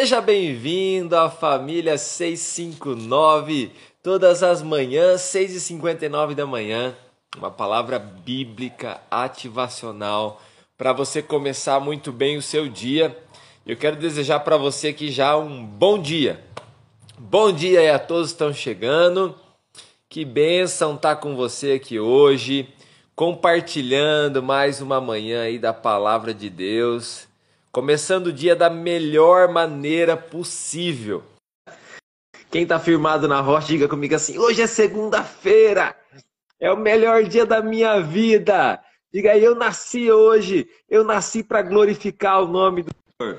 Seja bem-vindo à família 659, todas as manhãs, 6h59 da manhã, uma palavra bíblica ativacional para você começar muito bem o seu dia. Eu quero desejar para você aqui já um bom dia. Bom dia aí a todos que estão chegando. Que bênção estar tá com você aqui hoje, compartilhando mais uma manhã aí da palavra de Deus começando o dia da melhor maneira possível. Quem está firmado na rocha, diga comigo assim: hoje é segunda-feira, é o melhor dia da minha vida. Diga aí, eu nasci hoje, eu nasci para glorificar o nome do Senhor.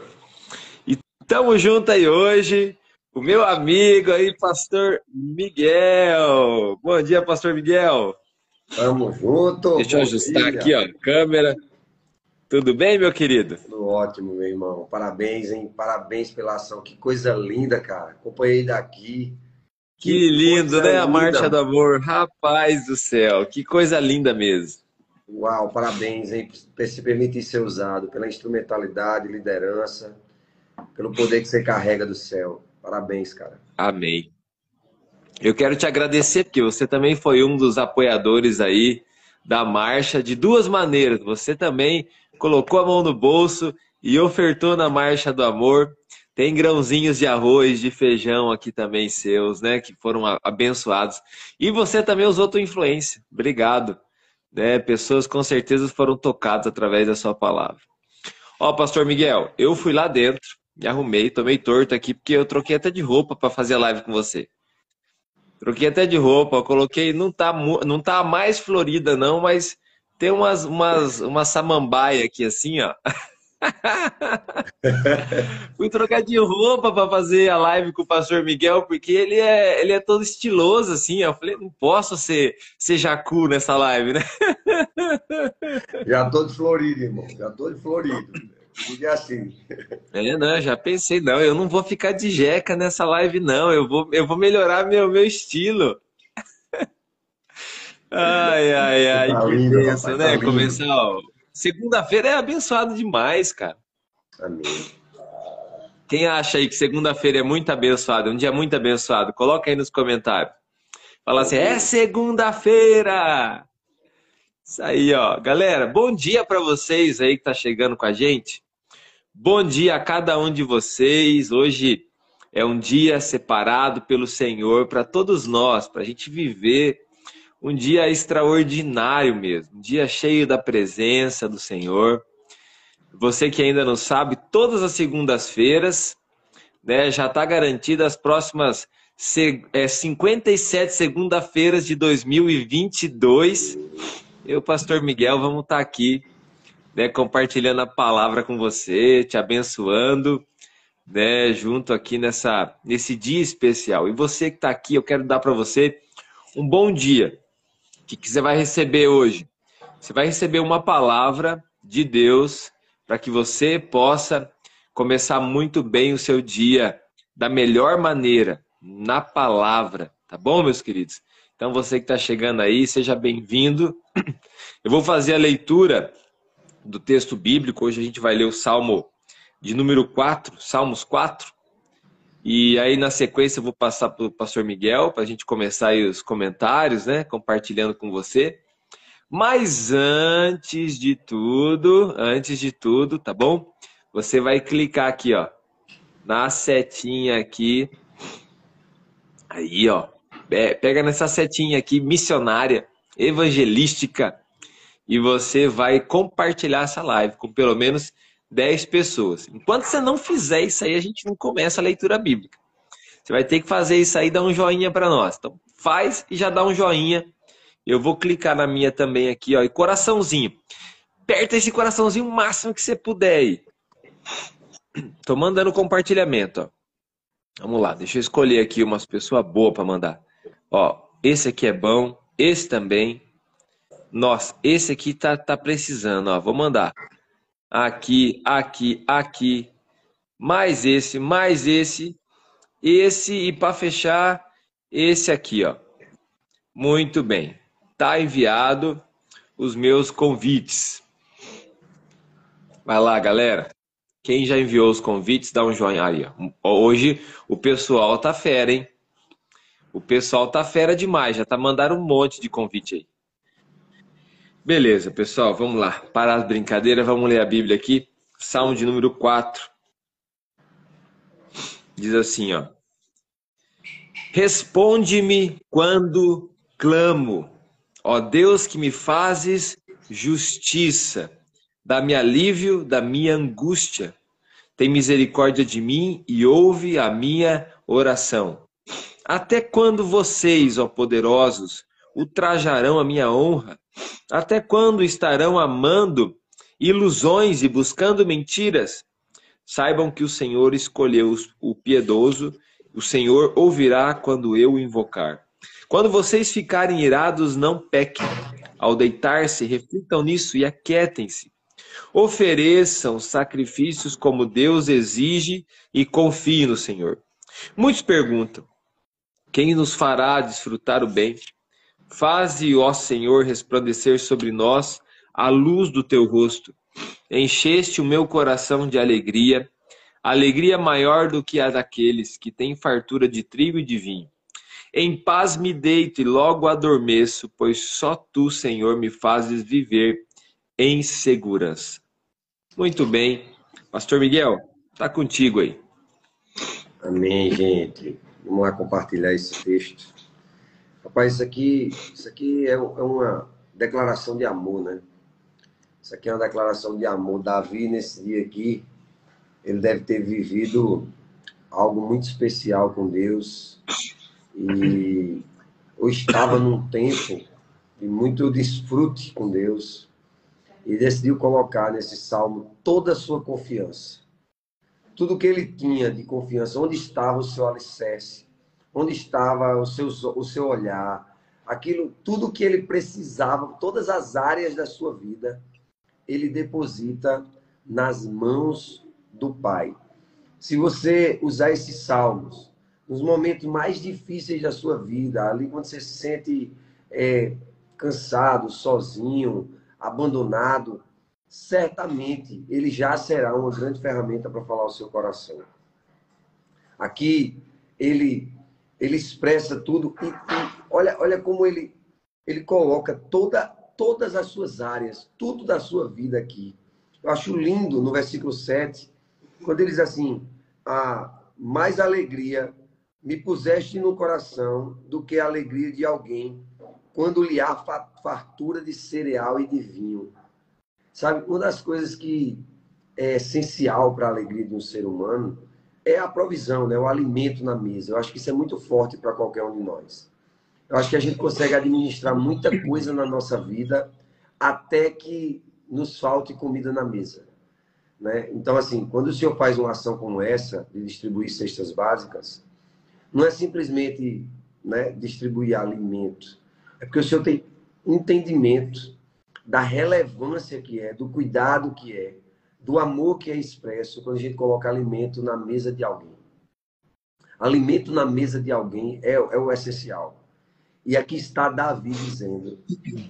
E estamos juntos aí hoje, o meu amigo aí, pastor Miguel. Bom dia, pastor Miguel. Tamo junto. Deixa eu ajustar dia. aqui, ó, a câmera. Tudo bem, meu querido? Tudo ótimo, meu irmão. Parabéns, hein? Parabéns pela ação. Que coisa linda, cara. Acompanhei daqui. Que, que lindo, né? Linda. A Marcha do Amor. Rapaz do céu, que coisa linda mesmo. Uau, parabéns, hein? Por se permitir ser usado, pela instrumentalidade, liderança, pelo poder que você carrega do céu. Parabéns, cara. Amém. Eu quero te agradecer, porque você também foi um dos apoiadores aí da marcha de duas maneiras. Você também colocou a mão no bolso e ofertou na Marcha do Amor. Tem grãozinhos de arroz, de feijão aqui também seus, né? Que foram abençoados. E você também usou tua influência. Obrigado. Né? Pessoas com certeza foram tocadas através da sua palavra. Ó, Pastor Miguel, eu fui lá dentro, me arrumei, tomei torto aqui, porque eu troquei até de roupa para fazer a live com você. Troquei até de roupa, coloquei, não tá, não tá mais florida não, mas tem umas, umas, uma samambaia aqui assim, ó. Fui trocar de roupa para fazer a live com o pastor Miguel, porque ele é, ele é todo estiloso, assim. Eu falei, não posso ser, ser jacu nessa live, né? Já tô de Florido, irmão. Já tô de Florido. Podia assim. É, não, já pensei, não, eu não vou ficar de jeca nessa live, não. Eu vou, eu vou melhorar meu, meu estilo. Ai, ai, ai, tá que lindo, benção, né? Tá Começar. Segunda-feira é abençoado demais, cara. Amém. Quem acha aí que segunda-feira é muito abençoado, um dia muito abençoado, coloca aí nos comentários. Fala assim, é segunda-feira! Isso aí, ó. Galera, bom dia para vocês aí que tá chegando com a gente. Bom dia a cada um de vocês. Hoje é um dia separado pelo Senhor para todos nós, para a gente viver um dia extraordinário mesmo, um dia cheio da presença do Senhor. Você que ainda não sabe, todas as segundas-feiras, né, já está garantida as próximas é, 57 segunda-feiras de 2022. Eu, Pastor Miguel, vamos estar tá aqui, né, compartilhando a palavra com você, te abençoando, né, junto aqui nessa nesse dia especial. E você que está aqui, eu quero dar para você um bom dia que, que você vai receber hoje? Você vai receber uma palavra de Deus para que você possa começar muito bem o seu dia da melhor maneira, na palavra, tá bom, meus queridos? Então, você que está chegando aí, seja bem-vindo. Eu vou fazer a leitura do texto bíblico. Hoje a gente vai ler o Salmo de número 4, Salmos 4. E aí, na sequência, eu vou passar para o pastor Miguel para a gente começar aí os comentários, né? Compartilhando com você. Mas antes de tudo, antes de tudo, tá bom? Você vai clicar aqui, ó, na setinha aqui. Aí, ó. Pega nessa setinha aqui, missionária, evangelística, e você vai compartilhar essa live com pelo menos 10 pessoas. Enquanto você não fizer isso aí, a gente não começa a leitura bíblica. Você vai ter que fazer isso aí dar um joinha para nós. Então, faz e já dá um joinha. Eu vou clicar na minha também aqui, ó, e coraçãozinho. Aperta esse coraçãozinho o máximo que você puder aí. Tô mandando compartilhamento, ó. Vamos lá, deixa eu escolher aqui umas pessoas boas para mandar. Ó, esse aqui é bom, esse também. Nossa, esse aqui tá, tá precisando, ó. Vou mandar aqui, aqui, aqui, mais esse, mais esse, esse e para fechar, esse aqui, ó. Muito bem. Tá enviado os meus convites. Vai lá, galera. Quem já enviou os convites, dá um joinha aí. Hoje o pessoal tá fera, hein? O pessoal tá fera demais, já tá mandando um monte de convite aí. Beleza, pessoal, vamos lá. Parar as brincadeiras, vamos ler a Bíblia aqui. Salmo de número 4. Diz assim, ó. Responde-me quando clamo, ó Deus que me fazes justiça. Dá-me alívio da minha angústia. Tem misericórdia de mim e ouve a minha oração. Até quando vocês, ó poderosos, ultrajarão a minha honra? Até quando estarão amando ilusões e buscando mentiras? Saibam que o Senhor escolheu o piedoso, o Senhor ouvirá quando eu invocar. Quando vocês ficarem irados, não pequem. Ao deitar-se, reflitam nisso e aquietem-se. Ofereçam sacrifícios como Deus exige e confiem no Senhor. Muitos perguntam: quem nos fará desfrutar o bem? Faze, ó Senhor, resplandecer sobre nós a luz do teu rosto. Encheste o meu coração de alegria, alegria maior do que a daqueles que têm fartura de trigo e de vinho. Em paz me deito e logo adormeço, pois só tu, Senhor, me fazes viver em segurança. Muito bem. Pastor Miguel, tá contigo aí. Amém, gente. Vamos lá compartilhar esse texto. Rapaz, isso aqui, isso aqui é, é uma declaração de amor, né? Isso aqui é uma declaração de amor. Davi, nesse dia aqui, ele deve ter vivido algo muito especial com Deus. E ou estava num tempo de muito desfrute com Deus. E decidiu colocar nesse salmo toda a sua confiança. Tudo que ele tinha de confiança, onde estava o seu alicerce, onde estava o seu, o seu olhar, aquilo, tudo que ele precisava, todas as áreas da sua vida, ele deposita nas mãos do Pai. Se você usar esses salmos nos momentos mais difíceis da sua vida, ali quando você se sente é, cansado, sozinho, abandonado, certamente ele já será uma grande ferramenta para falar ao seu coração. Aqui ele ele expressa tudo e, e, olha, olha como ele ele coloca toda, todas as suas áreas, tudo da sua vida aqui. Eu acho lindo no versículo 7, quando ele diz assim: a mais alegria me puseste no coração do que a alegria de alguém quando lhe há fartura de cereal e de vinho. Sabe, uma das coisas que é essencial para a alegria de um ser humano é a provisão, né? o alimento na mesa. Eu acho que isso é muito forte para qualquer um de nós. Eu acho que a gente consegue administrar muita coisa na nossa vida até que nos falte comida na mesa. Né? Então, assim, quando o senhor faz uma ação como essa, de distribuir cestas básicas, não é simplesmente né, distribuir alimento. É porque o senhor tem entendimento da relevância que é, do cuidado que é, do amor que é expresso quando a gente coloca alimento na mesa de alguém. Alimento na mesa de alguém é, é o essencial. E aqui está Davi dizendo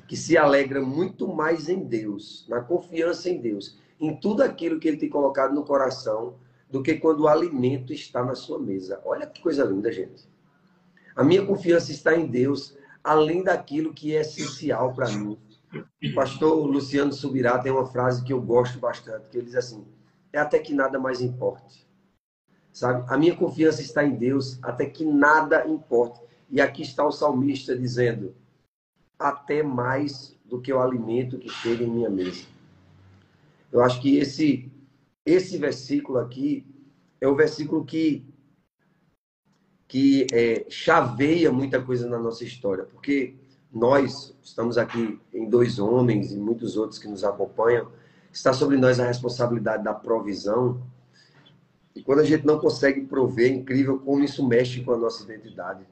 que se alegra muito mais em Deus, na confiança em Deus, em tudo aquilo que ele tem colocado no coração, do que quando o alimento está na sua mesa. Olha que coisa linda, gente. A minha confiança está em Deus, além daquilo que é essencial para mim. O pastor Luciano Subirá tem uma frase que eu gosto bastante, que ele diz assim: é até que nada mais importe. Sabe? A minha confiança está em Deus, até que nada importe. E aqui está o salmista dizendo: até mais do que o alimento que chega em minha mesa. Eu acho que esse esse versículo aqui é o versículo que que é, chaveia muita coisa na nossa história, porque nós estamos aqui em dois homens e muitos outros que nos acompanham, está sobre nós a responsabilidade da provisão. E quando a gente não consegue prover, é incrível como isso mexe com a nossa identidade.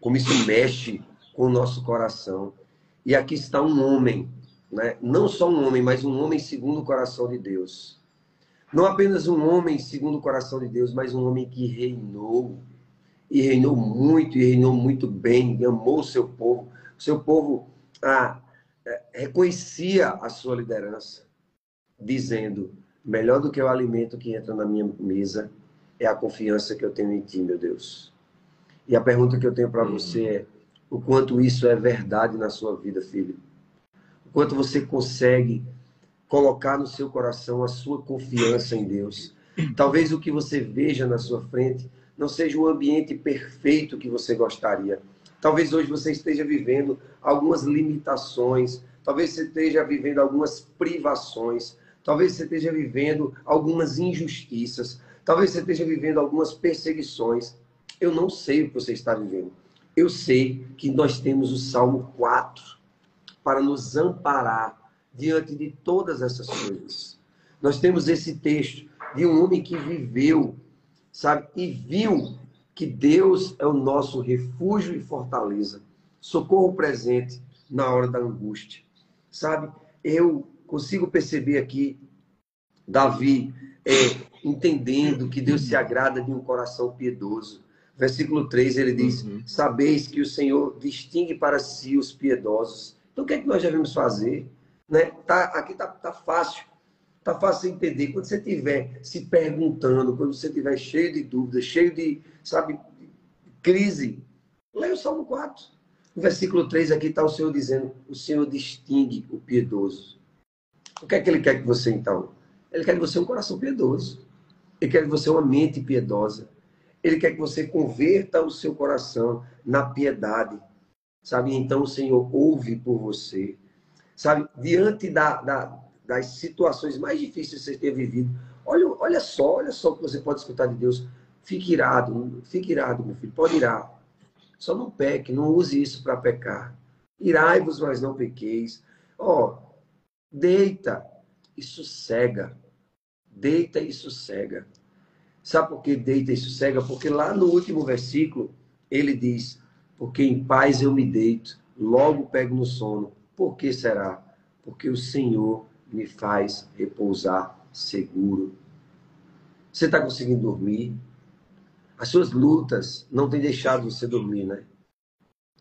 Como isso mexe com o nosso coração. E aqui está um homem, né? não só um homem, mas um homem segundo o coração de Deus. Não apenas um homem segundo o coração de Deus, mas um homem que reinou e reinou muito, e reinou muito bem, e amou o seu povo. O seu povo ah, é, reconhecia a sua liderança, dizendo: melhor do que o alimento que entra na minha mesa é a confiança que eu tenho em Ti, meu Deus. E a pergunta que eu tenho para você é: o quanto isso é verdade na sua vida, filho? O quanto você consegue colocar no seu coração a sua confiança em Deus? Talvez o que você veja na sua frente não seja o ambiente perfeito que você gostaria. Talvez hoje você esteja vivendo algumas limitações, talvez você esteja vivendo algumas privações, talvez você esteja vivendo algumas injustiças, talvez você esteja vivendo algumas perseguições. Eu não sei o que você está vivendo. Eu sei que nós temos o Salmo 4 para nos amparar diante de todas essas coisas. Nós temos esse texto de um homem que viveu, sabe, e viu que Deus é o nosso refúgio e fortaleza, socorro presente na hora da angústia. Sabe, eu consigo perceber aqui Davi é, entendendo que Deus se agrada de um coração piedoso. Versículo 3 ele diz: uhum. Sabeis que o Senhor distingue para si os piedosos. Então o que é que nós devemos fazer? Né? Tá, aqui está tá fácil. Está fácil entender. Quando você estiver se perguntando, quando você estiver cheio de dúvidas, cheio de, sabe, crise, leia o Salmo 4. No versículo 3 aqui está o Senhor dizendo: O Senhor distingue o piedoso. O que é que ele quer que você, então? Ele quer que você um coração piedoso. Ele quer que você uma mente piedosa. Ele quer que você converta o seu coração na piedade. Sabe? Então o Senhor ouve por você. Sabe? Diante da, da das situações mais difíceis que você tenha vivido. Olha, olha só, olha só o que você pode escutar de Deus. Fique irado, fique irado, meu filho. Pode irar. Só não peque, não use isso para pecar. Irai-vos, mas não pequeis. Ó, oh, deita e sossega. Deita e sossega. Sabe por que deita e sossega? Porque lá no último versículo ele diz: Porque em paz eu me deito, logo pego no sono. Por que será? Porque o Senhor me faz repousar seguro. Você está conseguindo dormir? As suas lutas não têm deixado você dormir, né?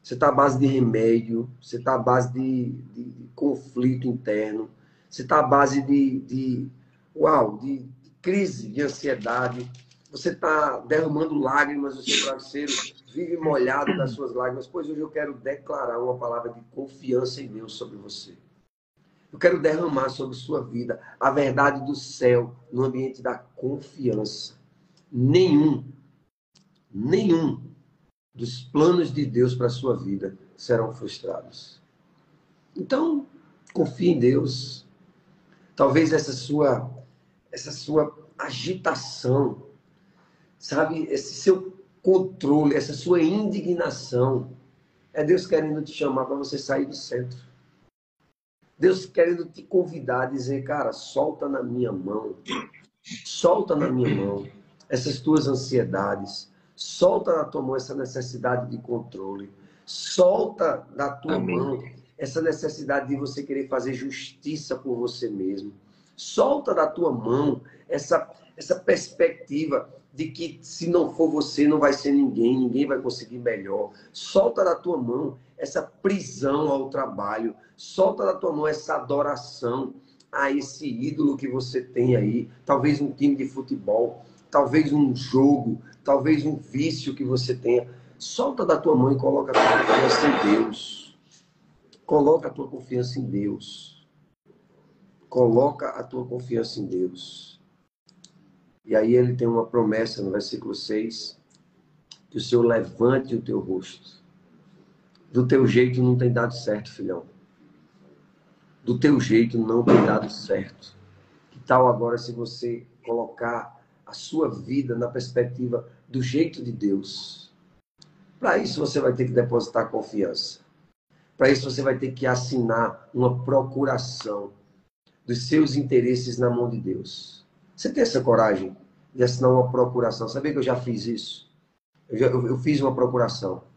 Você está à base de remédio, você está à base de, de, de, conflito interno, você está à base de, de uau, de, de crise, de ansiedade. Você está derramando lágrimas no seu travesseiro, vive molhado das suas lágrimas. Pois hoje eu quero declarar uma palavra de confiança em Deus sobre você. Eu quero derramar sobre sua vida a verdade do céu no ambiente da confiança. Nenhum, nenhum dos planos de Deus para a sua vida serão frustrados. Então, confie em Deus. Talvez essa sua essa sua agitação, sabe, esse seu controle, essa sua indignação, é Deus querendo te chamar para você sair do centro. Deus querendo te convidar a dizer, cara, solta na minha mão, solta na minha mão essas tuas ansiedades, solta na tua mão essa necessidade de controle, solta da tua Amém. mão essa necessidade de você querer fazer justiça por você mesmo. Solta da tua mão essa, essa perspectiva de que se não for você, não vai ser ninguém, ninguém vai conseguir melhor. Solta da tua mão essa prisão ao trabalho. Solta da tua mão essa adoração a esse ídolo que você tem aí. Talvez um time de futebol, talvez um jogo, talvez um vício que você tenha. Solta da tua mão e coloca a tua confiança em Deus. Coloca a tua confiança em Deus. Coloca a tua confiança em Deus. E aí ele tem uma promessa no versículo 6, que o Senhor levante o teu rosto do teu jeito não tem dado certo, filhão. Do teu jeito não tem dado certo. Que tal agora se você colocar a sua vida na perspectiva do jeito de Deus? Para isso você vai ter que depositar confiança. Para isso você vai ter que assinar uma procuração dos seus interesses na mão de Deus. Você tem essa coragem de assinar uma procuração? Sabia que eu já fiz isso? Eu, já, eu, eu fiz uma procuração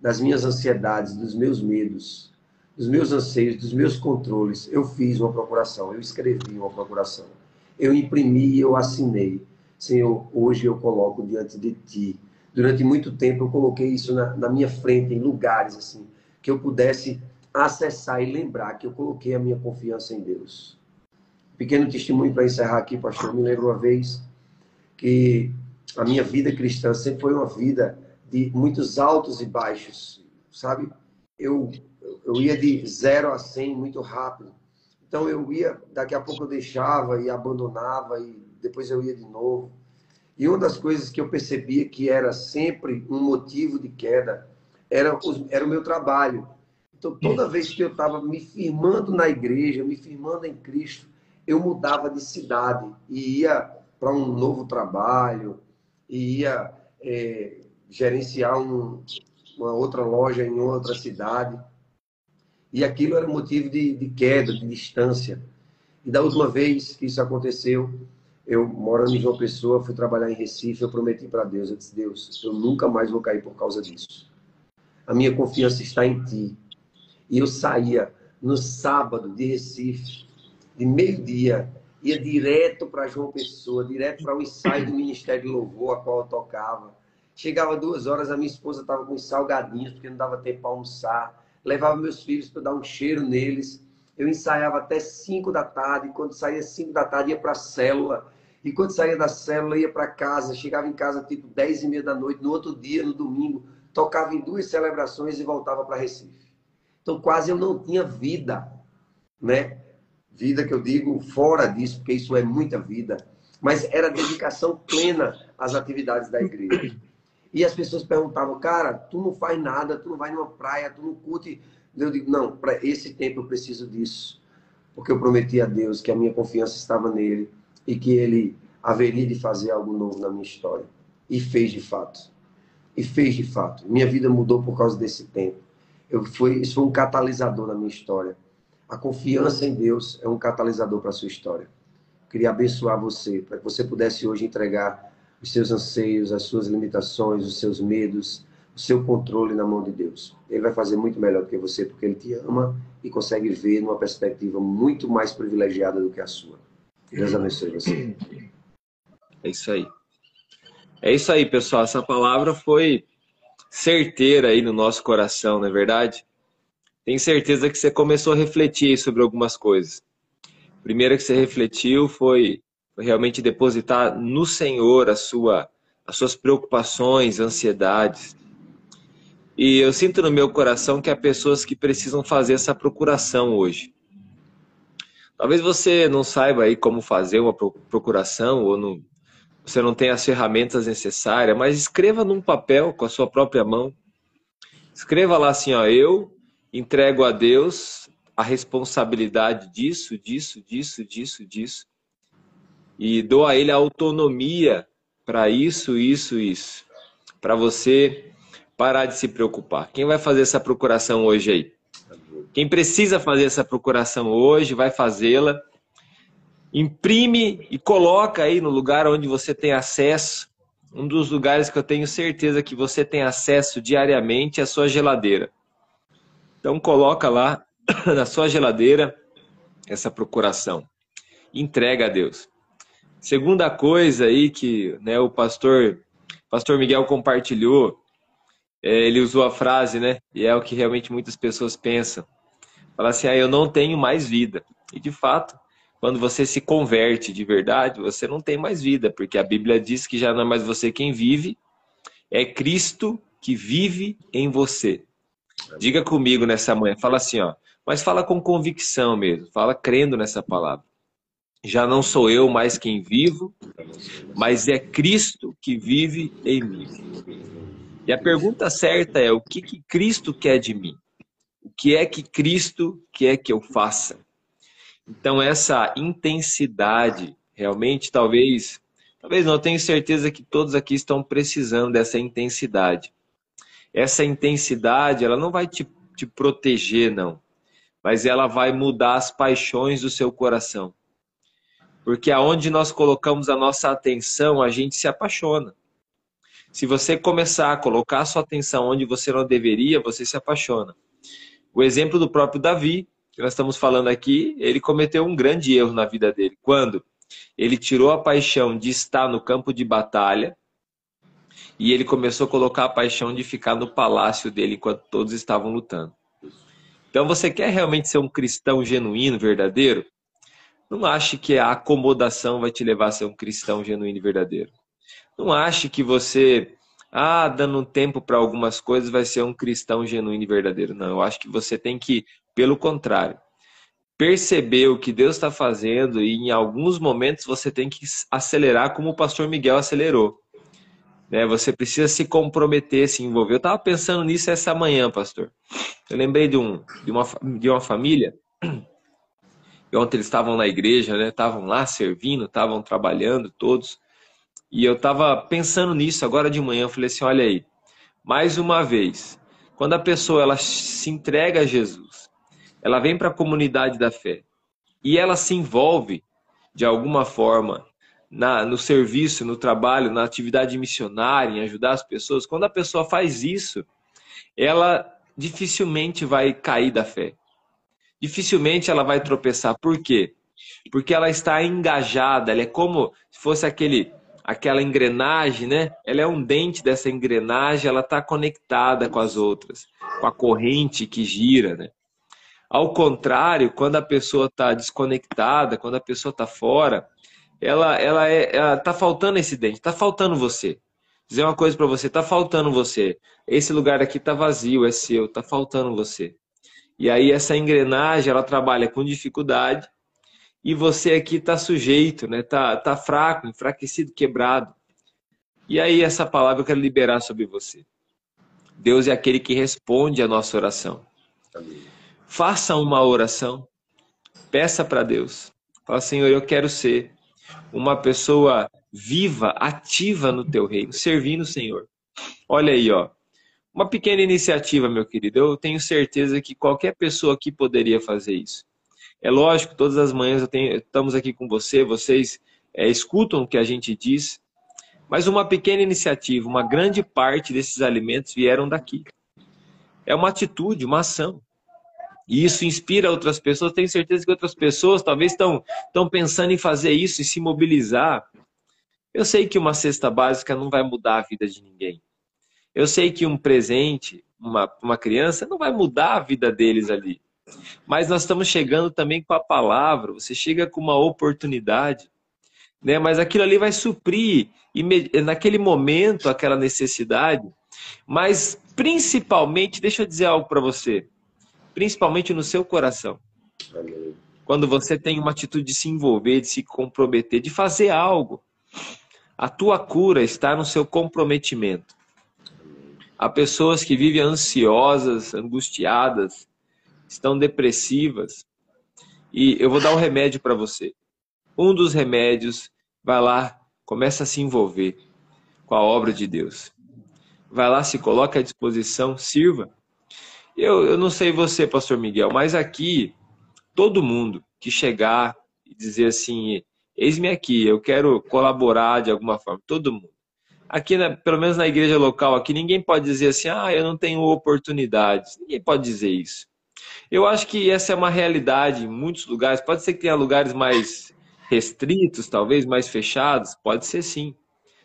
das minhas ansiedades, dos meus medos, dos meus anseios, dos meus controles, eu fiz uma procuração, eu escrevi uma procuração. Eu imprimi eu assinei. Senhor, hoje eu coloco diante de ti. Durante muito tempo eu coloquei isso na, na minha frente, em lugares assim, que eu pudesse acessar e lembrar que eu coloquei a minha confiança em Deus. Pequeno testemunho para encerrar aqui, pastor. Me lembro uma vez que a minha vida cristã sempre foi uma vida de muitos altos e baixos, sabe? Eu, eu ia de zero a cem muito rápido. Então eu ia, daqui a pouco eu deixava e abandonava e depois eu ia de novo. E uma das coisas que eu percebia que era sempre um motivo de queda era, era o meu trabalho. Então toda vez que eu estava me firmando na igreja, me firmando em Cristo, eu mudava de cidade e ia para um novo trabalho, e ia é, gerenciar um, uma outra loja em outra cidade. E aquilo era motivo de, de queda, de distância. E da última vez que isso aconteceu, eu morando em João Pessoa, fui trabalhar em Recife, eu prometi para Deus, eu disse, Deus, eu nunca mais vou cair por causa disso. A minha confiança está em Ti. E eu saía no sábado de Recife, de meio-dia, ia direto para João Pessoa, direto para o ensaio do Ministério de Louvor, a qual eu tocava. Chegava duas horas, a minha esposa estava com salgadinhos, porque não dava tempo para almoçar. Levava meus filhos para dar um cheiro neles. Eu ensaiava até cinco da tarde. Quando saía cinco da tarde, ia para a célula. E quando saía da célula, ia para casa. Chegava em casa tipo dez e meia da noite. No outro dia, no domingo, tocava em duas celebrações e voltava para Recife. Então, quase eu não tinha vida, né? Vida que eu digo fora disso, porque isso é muita vida. Mas era dedicação plena às atividades da igreja. E as pessoas perguntavam, cara, tu não faz nada, tu não vai numa praia, tu não curte. Eu digo, não, para esse tempo eu preciso disso. Porque eu prometi a Deus que a minha confiança estava nele e que ele haveria de fazer algo novo na minha história. E fez de fato. E fez de fato. Minha vida mudou por causa desse tempo. Eu fui, isso foi um catalisador na minha história. A confiança em Deus é um catalisador para a sua história. queria abençoar você, para que você pudesse hoje entregar os seus anseios, as suas limitações, os seus medos, o seu controle na mão de Deus. Ele vai fazer muito melhor do que você, porque ele te ama e consegue ver numa perspectiva muito mais privilegiada do que a sua. Deus abençoe você. É isso aí. É isso aí, pessoal. Essa palavra foi certeira aí no nosso coração, não é verdade? tenho certeza que você começou a refletir sobre algumas coisas. Primeira que você refletiu foi realmente depositar no Senhor a sua, as suas preocupações, ansiedades. E eu sinto no meu coração que há pessoas que precisam fazer essa procuração hoje. Talvez você não saiba aí como fazer uma procuração ou não, você não tenha as ferramentas necessárias, mas escreva num papel com a sua própria mão. Escreva lá assim, ó, eu entrego a Deus a responsabilidade disso, disso, disso, disso, disso. E dou a Ele a autonomia para isso, isso, isso. Para você parar de se preocupar. Quem vai fazer essa procuração hoje aí? Quem precisa fazer essa procuração hoje, vai fazê-la. Imprime e coloca aí no lugar onde você tem acesso. Um dos lugares que eu tenho certeza que você tem acesso diariamente é a sua geladeira. Então coloca lá na sua geladeira essa procuração. Entrega a Deus. Segunda coisa aí que né, o pastor, pastor Miguel compartilhou, é, ele usou a frase, né? E é o que realmente muitas pessoas pensam. Fala assim, ah, eu não tenho mais vida. E de fato, quando você se converte de verdade, você não tem mais vida, porque a Bíblia diz que já não é mais você quem vive, é Cristo que vive em você. Diga comigo nessa manhã, fala assim, ó, mas fala com convicção mesmo, fala crendo nessa palavra. Já não sou eu mais quem vivo, mas é Cristo que vive em mim. E a pergunta certa é: o que, que Cristo quer de mim? O que é que Cristo quer que eu faça? Então, essa intensidade, realmente, talvez, talvez não tenho certeza que todos aqui estão precisando dessa intensidade essa intensidade ela não vai te, te proteger, não. Mas ela vai mudar as paixões do seu coração. Porque aonde nós colocamos a nossa atenção, a gente se apaixona. Se você começar a colocar a sua atenção onde você não deveria, você se apaixona. O exemplo do próprio Davi, que nós estamos falando aqui, ele cometeu um grande erro na vida dele. Quando ele tirou a paixão de estar no campo de batalha e ele começou a colocar a paixão de ficar no palácio dele enquanto todos estavam lutando. Então, você quer realmente ser um cristão genuíno, verdadeiro? Não ache que a acomodação vai te levar a ser um cristão genuíno e verdadeiro. Não ache que você, ah, dando tempo para algumas coisas, vai ser um cristão genuíno e verdadeiro. Não, eu acho que você tem que, pelo contrário, perceber o que Deus está fazendo e em alguns momentos você tem que acelerar como o pastor Miguel acelerou. Né? Você precisa se comprometer, se envolver. Eu estava pensando nisso essa manhã, pastor. Eu lembrei de, um, de, uma, de uma família. E ontem eles estavam na igreja, né? Estavam lá servindo, estavam trabalhando todos. E eu estava pensando nisso agora de manhã. Eu falei assim: olha aí, mais uma vez, quando a pessoa ela se entrega a Jesus, ela vem para a comunidade da fé e ela se envolve de alguma forma na, no serviço, no trabalho, na atividade missionária, em ajudar as pessoas, quando a pessoa faz isso, ela dificilmente vai cair da fé. Dificilmente ela vai tropeçar. Por quê? Porque ela está engajada, ela é como se fosse aquele aquela engrenagem, né? Ela é um dente dessa engrenagem, ela está conectada com as outras, com a corrente que gira, né? Ao contrário, quando a pessoa está desconectada, quando a pessoa está fora, ela, ela, é, ela tá faltando esse dente, tá faltando você. Dizer uma coisa para você, tá faltando você. Esse lugar aqui tá vazio, é seu, tá faltando você. E aí essa engrenagem, ela trabalha com dificuldade e você aqui tá sujeito, né? Tá, tá fraco, enfraquecido, quebrado. E aí essa palavra eu quero liberar sobre você. Deus é aquele que responde a nossa oração. Amém. Faça uma oração, peça para Deus. Fala, Senhor, eu quero ser uma pessoa viva, ativa no teu reino, servindo o Senhor. Olha aí, ó. Uma pequena iniciativa, meu querido. Eu tenho certeza que qualquer pessoa aqui poderia fazer isso. É lógico, todas as manhãs tenho, estamos aqui com você, vocês é, escutam o que a gente diz, mas uma pequena iniciativa, uma grande parte desses alimentos vieram daqui. É uma atitude, uma ação. E isso inspira outras pessoas. Tenho certeza que outras pessoas talvez estão, estão pensando em fazer isso e se mobilizar. Eu sei que uma cesta básica não vai mudar a vida de ninguém. Eu sei que um presente, uma, uma criança, não vai mudar a vida deles ali. Mas nós estamos chegando também com a palavra. Você chega com uma oportunidade. Né? Mas aquilo ali vai suprir naquele momento aquela necessidade. Mas principalmente, deixa eu dizer algo para você principalmente no seu coração. Quando você tem uma atitude de se envolver, de se comprometer, de fazer algo. A tua cura está no seu comprometimento. Há pessoas que vivem ansiosas, angustiadas, estão depressivas. E eu vou dar um remédio para você. Um dos remédios, vai lá, começa a se envolver com a obra de Deus. Vai lá, se coloca à disposição, sirva. Eu, eu não sei você, pastor Miguel, mas aqui, todo mundo que chegar e dizer assim, eis-me aqui, eu quero colaborar de alguma forma, todo mundo. Aqui, na, pelo menos na igreja local, aqui ninguém pode dizer assim, ah, eu não tenho oportunidades. Ninguém pode dizer isso. Eu acho que essa é uma realidade em muitos lugares. Pode ser que tenha lugares mais restritos, talvez mais fechados. Pode ser sim.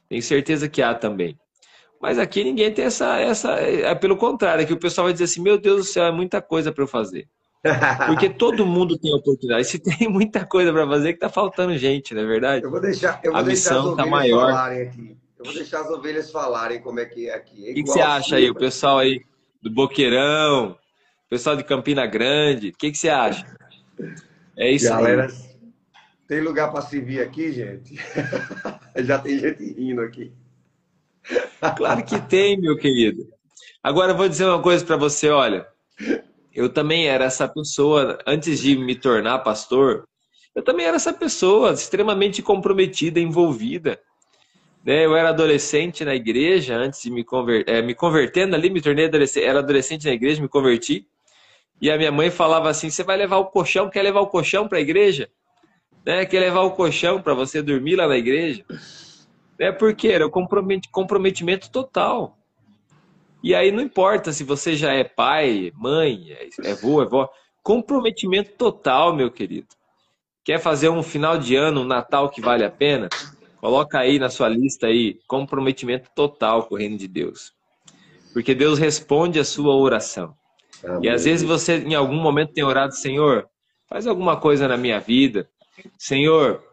Tenho certeza que há também. Mas aqui ninguém tem essa, essa. É pelo contrário, que o pessoal vai dizer assim: meu Deus do céu, é muita coisa para eu fazer. Porque todo mundo tem oportunidade. Se tem muita coisa para fazer, que tá faltando gente, não é verdade? Eu vou deixar, eu vou a deixar missão as tá maior. falarem aqui. Eu vou deixar as ovelhas falarem como é que é aqui. É o que, você acha aí, o pessoal aí do Boqueirão, o pessoal de Campina Grande? O que, que você acha? É isso Galera, aí. Tem lugar para se vir aqui, gente? Já tem gente rindo aqui. Claro que tem, meu querido. Agora eu vou dizer uma coisa para você, olha. Eu também era essa pessoa, antes de me tornar pastor, eu também era essa pessoa extremamente comprometida, envolvida. Né? Eu era adolescente na igreja, antes de me, conver... É, me convertendo ali, me tornei adolescente, era adolescente na igreja, me converti. E a minha mãe falava assim: você vai levar o colchão, quer levar o colchão para a igreja? Né? Quer levar o colchão para você dormir lá na igreja? É porque era comprometimento total. E aí não importa se você já é pai, mãe, é avô, é vó. Comprometimento total, meu querido. Quer fazer um final de ano, um Natal que vale a pena? Coloca aí na sua lista aí, comprometimento total com o reino de Deus. Porque Deus responde a sua oração. Amém. E às vezes você, em algum momento, tem orado, Senhor, faz alguma coisa na minha vida. Senhor,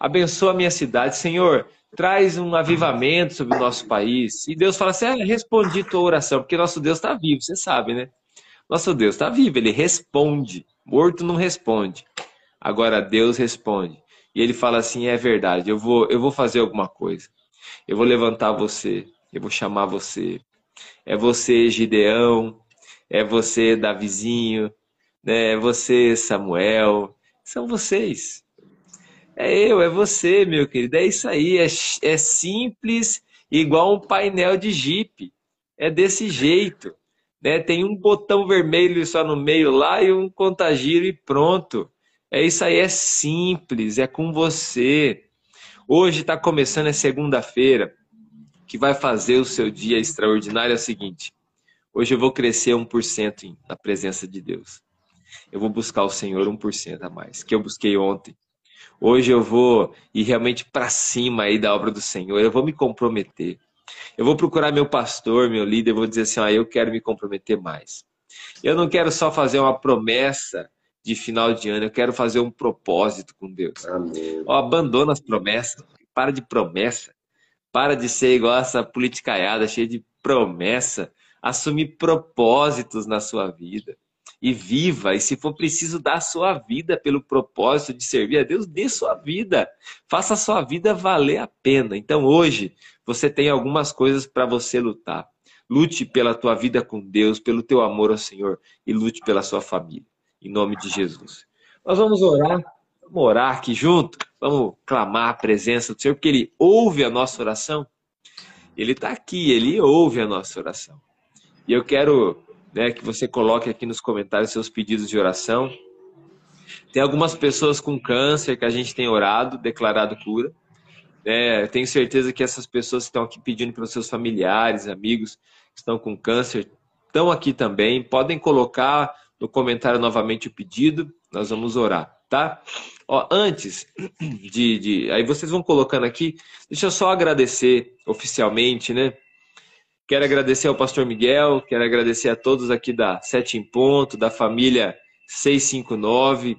abençoa a minha cidade. Senhor, traz um avivamento sobre o nosso país. E Deus fala assim: ah, respondi tua oração, porque nosso Deus está vivo, você sabe, né? Nosso Deus está vivo, ele responde. Morto não responde. Agora Deus responde. E ele fala assim: é verdade, eu vou, eu vou fazer alguma coisa. Eu vou levantar você, eu vou chamar você. É você, Gideão, é você, Davizinho, né? é você, Samuel. São vocês. É eu, é você, meu querido. É isso aí. É, é simples, igual um painel de Jeep. É desse jeito. Né? Tem um botão vermelho só no meio lá e um contagiro e pronto. É isso aí, é simples, é com você. Hoje está começando, é segunda-feira, que vai fazer o seu dia extraordinário é o seguinte. Hoje eu vou crescer 1% na presença de Deus. Eu vou buscar o Senhor 1% a mais, que eu busquei ontem. Hoje eu vou ir realmente para cima aí da obra do Senhor. Eu vou me comprometer. Eu vou procurar meu pastor, meu líder, vou dizer assim, ah, eu quero me comprometer mais. Eu não quero só fazer uma promessa de final de ano, eu quero fazer um propósito com Deus. Amém. Ó, abandona as promessas, para de promessa, para de ser igual essa politicaiada cheia de promessa, assume propósitos na sua vida e viva, e se for preciso dar a sua vida pelo propósito de servir a Deus, dê sua vida. Faça a sua vida valer a pena. Então hoje você tem algumas coisas para você lutar. Lute pela tua vida com Deus, pelo teu amor ao Senhor e lute pela sua família. Em nome de Jesus. Nós vamos orar, vamos orar aqui junto, vamos clamar a presença do Senhor, porque Ele ouve a nossa oração. Ele está aqui, Ele ouve a nossa oração. E eu quero né, que você coloque aqui nos comentários seus pedidos de oração. Tem algumas pessoas com câncer que a gente tem orado, declarado cura. É, tenho certeza que essas pessoas que estão aqui pedindo para os seus familiares, amigos que estão com câncer, estão aqui também. Podem colocar no comentário novamente o pedido, nós vamos orar, tá? Ó, antes de, de. Aí vocês vão colocando aqui, deixa eu só agradecer oficialmente, né? Quero agradecer ao pastor Miguel, quero agradecer a todos aqui da Sete em Ponto, da família 659,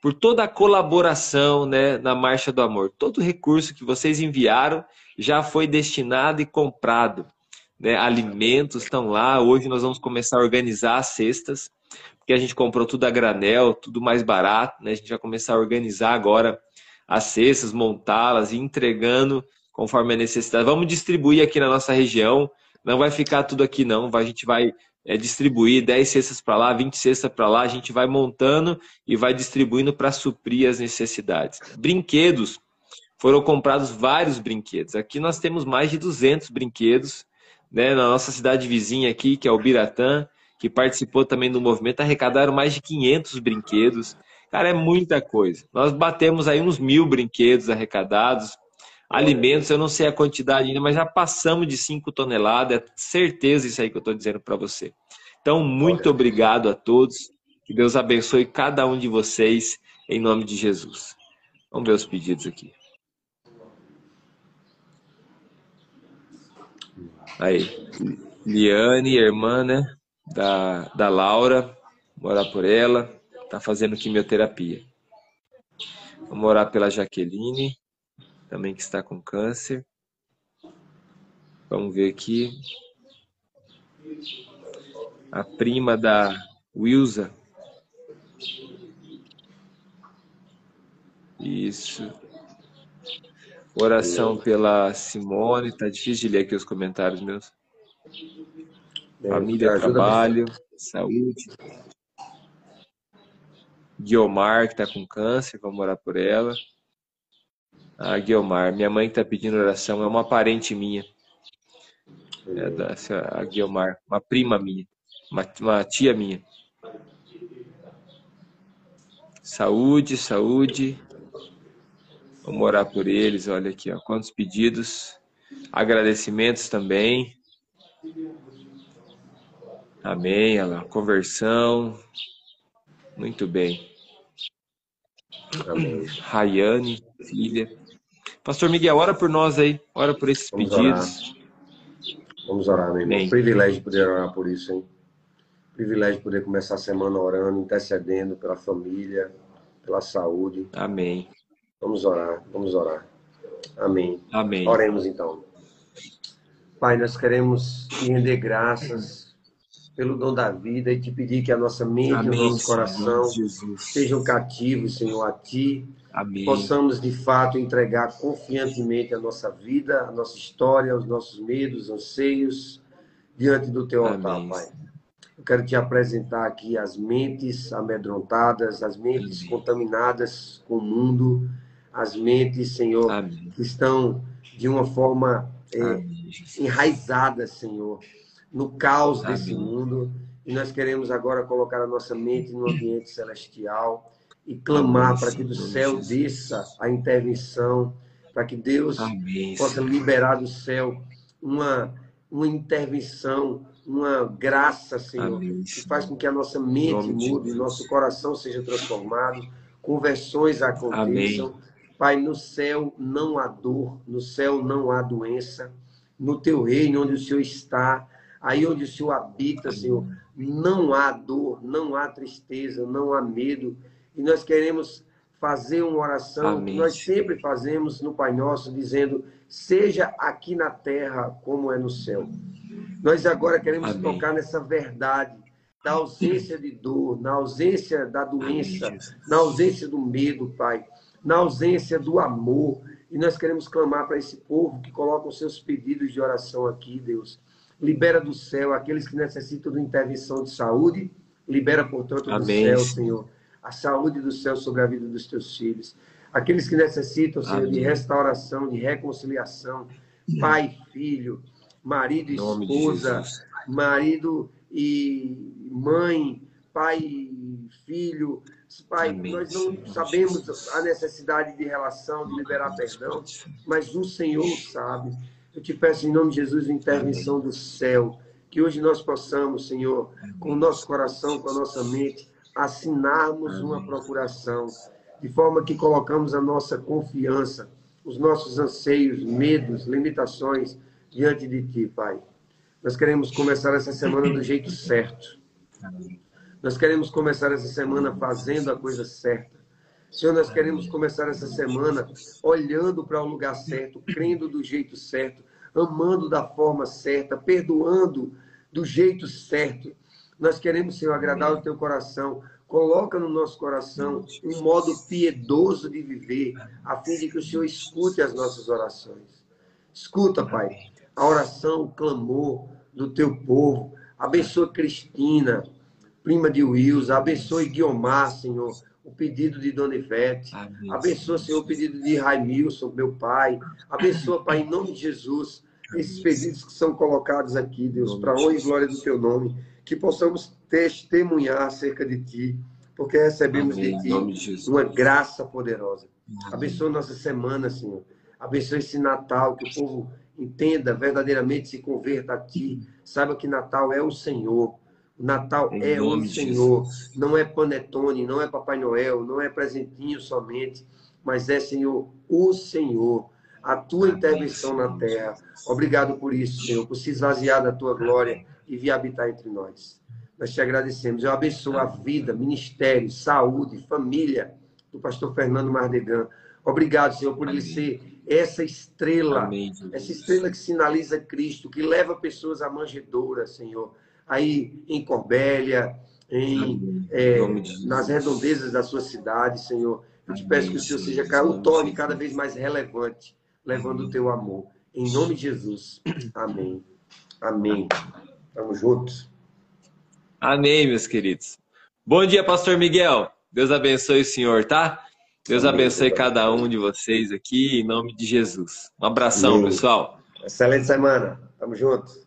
por toda a colaboração né, na Marcha do Amor. Todo recurso que vocês enviaram já foi destinado e comprado. Né? Alimentos estão lá. Hoje nós vamos começar a organizar as cestas, porque a gente comprou tudo a granel, tudo mais barato. Né? A gente vai começar a organizar agora as cestas, montá-las e entregando conforme a necessidade. Vamos distribuir aqui na nossa região. Não vai ficar tudo aqui, não. A gente vai é, distribuir 10 cestas para lá, 20 cestas para lá. A gente vai montando e vai distribuindo para suprir as necessidades. Brinquedos. Foram comprados vários brinquedos. Aqui nós temos mais de 200 brinquedos. Né, na nossa cidade vizinha aqui, que é o Biratã, que participou também do movimento, arrecadaram mais de 500 brinquedos. Cara, é muita coisa. Nós batemos aí uns mil brinquedos arrecadados Alimentos, eu não sei a quantidade ainda, mas já passamos de 5 toneladas, é certeza isso aí que eu estou dizendo para você. Então, muito obrigado a todos. Que Deus abençoe cada um de vocês, em nome de Jesus. Vamos ver os pedidos aqui. Aí, Liane, irmã, né? Da, da Laura, orar por ela, tá fazendo quimioterapia. Vamos orar pela Jaqueline também que está com câncer. Vamos ver aqui. A prima da Wilza. Isso. Oração pela Simone. Tá difícil de ler aqui os comentários meus. Família, trabalho, saúde. Guiomar, que está com câncer, vamos orar por ela. A Guilmar, minha mãe está pedindo oração, é uma parente minha. É da, a Guilmar, uma prima minha, uma, uma tia minha. Saúde, saúde. Vamos orar por eles, olha aqui, ó, quantos pedidos. Agradecimentos também. Amém, lá, conversão. Muito bem. Amém. Rayane, filha. Pastor Miguel, ora por nós aí, ora por esses Vamos pedidos. Orar. Vamos orar, meu irmão. Bem. Privilégio poder orar por isso, hein? Privilégio poder começar a semana orando, intercedendo pela família, pela saúde. Amém. Vamos orar, vamos orar. Amém. Amém. Oremos então. Pai, nós queremos render graças pelo dom da vida e te pedir que a nossa mente Amém, e o nosso coração Senhor, sejam cativos, Senhor, a Ti. Amém. Possamos, de fato, entregar confiantemente a nossa vida, a nossa história, os nossos medos, anseios, diante do Teu altar, Pai. Eu quero te apresentar aqui as mentes amedrontadas, as mentes Amém. contaminadas com o mundo, as mentes, Senhor, que estão de uma forma é, enraizadas, Senhor, no caos Amém. desse mundo. E nós queremos agora colocar a nossa mente no ambiente celestial e clamar para que do céu desça a intervenção, para que Deus Amém. possa liberar do céu uma, uma intervenção, uma graça, Senhor, que faz com que a nossa mente mude, nosso coração seja transformado, conversões aconteçam. Pai, no céu não há dor, no céu não há doença, no teu reino onde o Senhor está, aí onde o Senhor habita, Senhor, não há dor, não há tristeza, não há medo. E nós queremos fazer uma oração Amém. que nós sempre fazemos no Pai Nosso, dizendo: seja aqui na terra como é no céu. Nós agora queremos Amém. tocar nessa verdade da ausência de dor, na ausência da doença, Amém, na ausência do medo, Pai, na ausência do amor, e nós queremos clamar para esse povo que coloca os seus pedidos de oração aqui, Deus. Libera do céu aqueles que necessitam de intervenção de saúde. Libera, portanto, Amém. do céu, Senhor, a saúde do céu sobre a vida dos teus filhos. Aqueles que necessitam, Senhor, Amém. de restauração, de reconciliação. Pai, filho, marido e esposa, marido e mãe, pai e filho, Pai, Amém. nós não sabemos a necessidade de relação, de liberar perdão, mas o Senhor sabe. Eu te peço em nome de Jesus, intervenção do céu, que hoje nós possamos, Senhor, com o nosso coração, com a nossa mente, assinarmos uma procuração, de forma que colocamos a nossa confiança, os nossos anseios, medos, limitações diante de Ti, Pai. Nós queremos começar essa semana do jeito certo. Nós queremos começar essa semana fazendo a coisa certa. Senhor, nós queremos começar essa semana olhando para o lugar certo, crendo do jeito certo, amando da forma certa, perdoando do jeito certo. Nós queremos, Senhor, agradar o teu coração. Coloca no nosso coração um modo piedoso de viver, a fim de que o Senhor escute as nossas orações. Escuta, Pai, a oração, o clamor do teu povo. Abençoa Cristina, prima de Wilson, abençoe Guiomar, Senhor, o pedido de Dona Ivete, Amém. abençoa, Senhor, o pedido de Raimilson, meu pai, abençoa, Pai, em nome de Jesus, esses pedidos que são colocados aqui, Deus, para honra e glória do Teu nome, que possamos testemunhar acerca de Ti, porque recebemos Amém. de Ti uma graça poderosa. Amém. Abençoa nossa semana, Senhor. Abençoa esse Natal, que o povo entenda verdadeiramente, se converta a Ti. Saiba que Natal é o Senhor. O Natal em é o Senhor, não é panetone, não é Papai Noel, não é presentinho somente, mas é, Senhor, o Senhor, a tua intervenção na terra. Obrigado por isso, Senhor, por se esvaziar da tua glória e vir habitar entre nós. Nós te agradecemos. Eu abençoo a vida, ministério, saúde, família do pastor Fernando Mardegan. Obrigado, Senhor, por ele ser essa estrela, Amém, essa estrela que sinaliza Cristo, que leva pessoas à manjedoura, Senhor aí em Corbélia, em, é, nas redondezas da sua cidade, Senhor. Eu te peço que o Senhor seja, o torne cada vez mais relevante, levando o teu amor. Em nome de Jesus. Amém. Amém. Estamos juntos. Amém, meus queridos. Bom dia, Pastor Miguel. Deus abençoe o senhor, tá? Deus Amém. abençoe cada um de vocês aqui, em nome de Jesus. Um abração, Amém. pessoal. Excelente semana. Tamo juntos.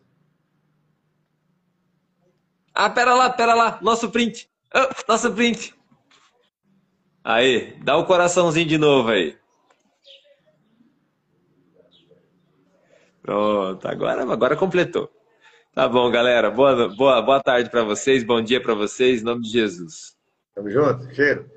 Ah, pera lá, pera lá. Nosso print. Oh, nosso print. Aí, dá o um coraçãozinho de novo aí. Pronto, agora, agora completou. Tá bom, galera. Boa, boa, boa tarde para vocês, bom dia para vocês, em nome de Jesus. Tamo junto, cheiro.